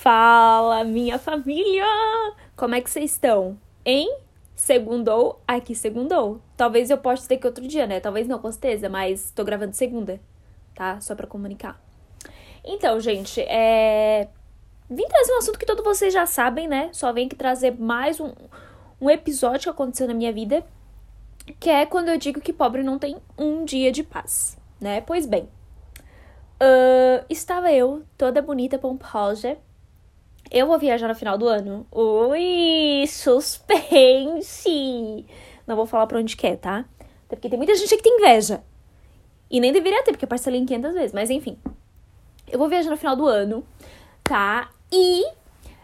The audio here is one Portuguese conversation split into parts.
Fala, minha família! Como é que vocês estão? Em segundou, aqui segundou. Talvez eu possa ter que outro dia, né? Talvez não, com certeza, mas tô gravando segunda, tá? Só pra comunicar. Então, gente, é. Vim trazer um assunto que todos vocês já sabem, né? Só vem que trazer mais um, um episódio que aconteceu na minha vida, que é quando eu digo que pobre não tem um dia de paz, né? Pois bem, uh, estava eu, toda bonita, pomposa. Eu vou viajar no final do ano. Ui, suspense! Não vou falar pra onde quer, tá? Até porque tem muita gente que tem inveja. E nem deveria ter, porque eu parcelei em 500 vezes. Mas enfim. Eu vou viajar no final do ano, tá? E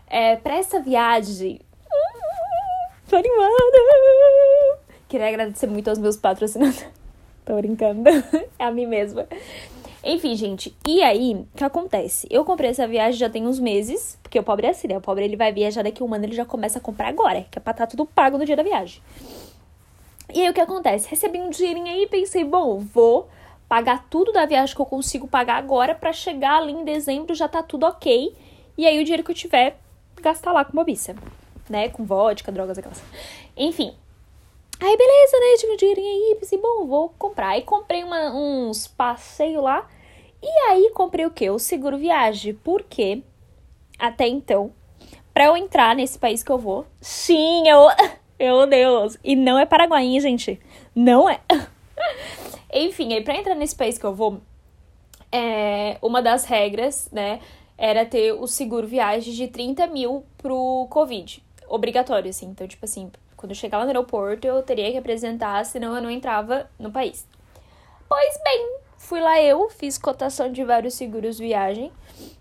é, pra essa viagem. Tô animada! Queria agradecer muito aos meus patrocinadores. Tô brincando. é a mim mesma. Enfim, gente, e aí, o que acontece? Eu comprei essa viagem já tem uns meses, porque o pobre é assim, né? O pobre ele vai viajar daqui um ano, ele já começa a comprar agora, que é pra estar tá tudo pago no dia da viagem. E aí o que acontece? Recebi um dinheirinho aí e pensei, bom, vou pagar tudo da viagem que eu consigo pagar agora para chegar ali em dezembro já tá tudo ok. E aí o dinheiro que eu tiver, gastar lá com bobiça, né? Com vodka, drogas, aquelas. Enfim, Aí, beleza, né? Tive um dinheirinho aí, pensei, bom, vou comprar. Aí comprei uma, uns passeios lá e aí comprei o quê? O seguro viagem. Porque até então, para eu entrar nesse país que eu vou, sim, eu. Meu Deus! E não é Paraguai, gente? Não é. Enfim, aí pra entrar nesse país que eu vou, é, uma das regras, né, era ter o seguro viagem de 30 mil pro Covid. Obrigatório, assim. Então, tipo assim, quando eu chegar lá no aeroporto, eu teria que apresentar, senão eu não entrava no país. Pois bem, Fui lá eu, fiz cotação de vários seguros viagem.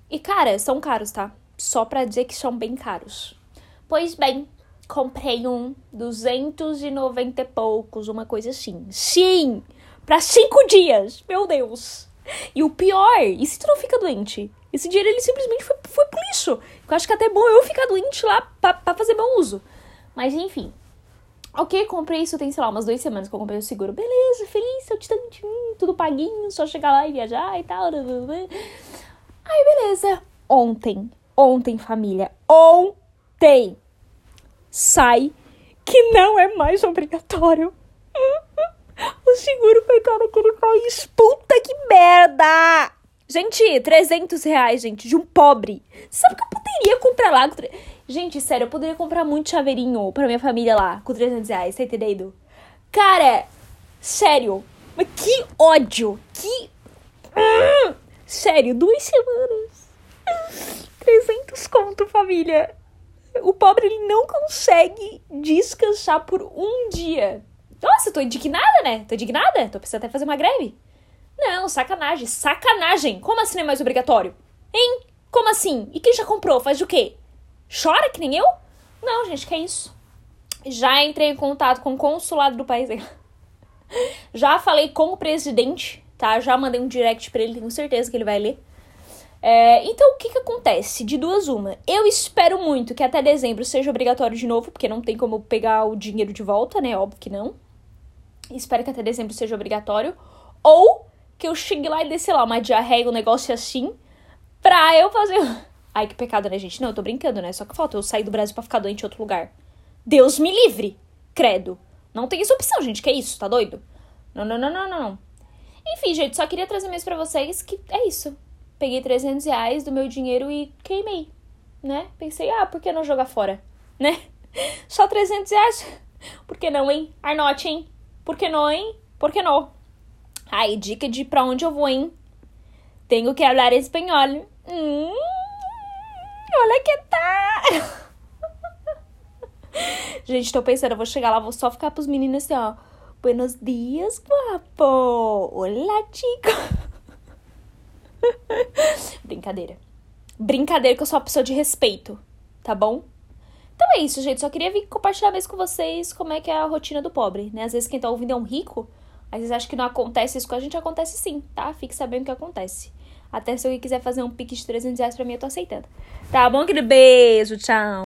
E, cara, são caros, tá? Só pra dizer que são bem caros. Pois bem, comprei um 290 e poucos, uma coisa assim. Sim! Pra cinco dias! Meu Deus! E o pior, e se tu não fica doente? Esse dinheiro ele simplesmente foi, foi por isso. Eu acho que até é bom eu ficar doente lá pra, pra fazer bom uso. Mas enfim, Ok, comprei isso, tem, sei lá, umas duas semanas que eu comprei o seguro. Beleza, feliz, eu te tudo paguinho, só chegar lá e viajar e tal. Aí, beleza. Ontem, ontem, família, ontem sai que não é mais obrigatório. O seguro foi entrar naquele país. Puta que merda! Gente, 300 reais, gente, de um pobre. Sabe que eu poderia comprar lá? Gente, sério, eu poderia comprar muito chaveirinho pra minha família lá, com 300 reais, tá entendendo? Cara, sério, mas que ódio, que... sério, duas semanas. 300 conto, família. O pobre, ele não consegue descansar por um dia. Nossa, tô indignada, né? Tô indignada. Tô precisando até fazer uma greve. Não, sacanagem. Sacanagem. Como assim é mais obrigatório? Hein? Como assim? E quem já comprou? Faz o quê? Chora que nem eu? Não, gente, que é isso. Já entrei em contato com o consulado do país. Já falei com o presidente, tá? Já mandei um direct pra ele, tenho certeza que ele vai ler. É, então, o que que acontece? De duas uma. Eu espero muito que até dezembro seja obrigatório de novo, porque não tem como pegar o dinheiro de volta, né? Óbvio que não. Espero que até dezembro seja obrigatório. Ou que eu chegue lá e dê, sei lá, uma diarreia, um negócio assim, pra eu fazer. Ai, que pecado, né, gente? Não, eu tô brincando, né? Só que falta eu sair do Brasil para ficar doente em outro lugar. Deus me livre! Credo. Não tem essa opção, gente. Que é isso? Tá doido? Não, não, não, não, não. Enfim, gente, só queria trazer mesmo pra vocês que é isso. Peguei 300 reais do meu dinheiro e queimei, né? Pensei, ah, por que não jogar fora? Né? Só 300 reais? Por que não, hein? Arnote, hein? Por que não, hein? Por que não? Ai, dica de pra onde eu vou, hein? Tenho que falar espanhol. Hum olha que tá. Gente, tô pensando, eu vou chegar lá, vou só ficar pros meninos assim, ó. Buenos dias, guapo. Olá, chico. Brincadeira. Brincadeira que eu sou uma pessoa de respeito, tá bom? Então é isso, gente. Só queria vir compartilhar mesmo com vocês como é que é a rotina do pobre, né? Às vezes quem tá ouvindo é um rico, às vezes acha que não acontece isso com a gente, acontece sim, tá? Fique sabendo o que acontece. Até se alguém quiser fazer um pique de 300 reais pra mim, eu tô aceitando. Tá bom, querido? Beijo, tchau.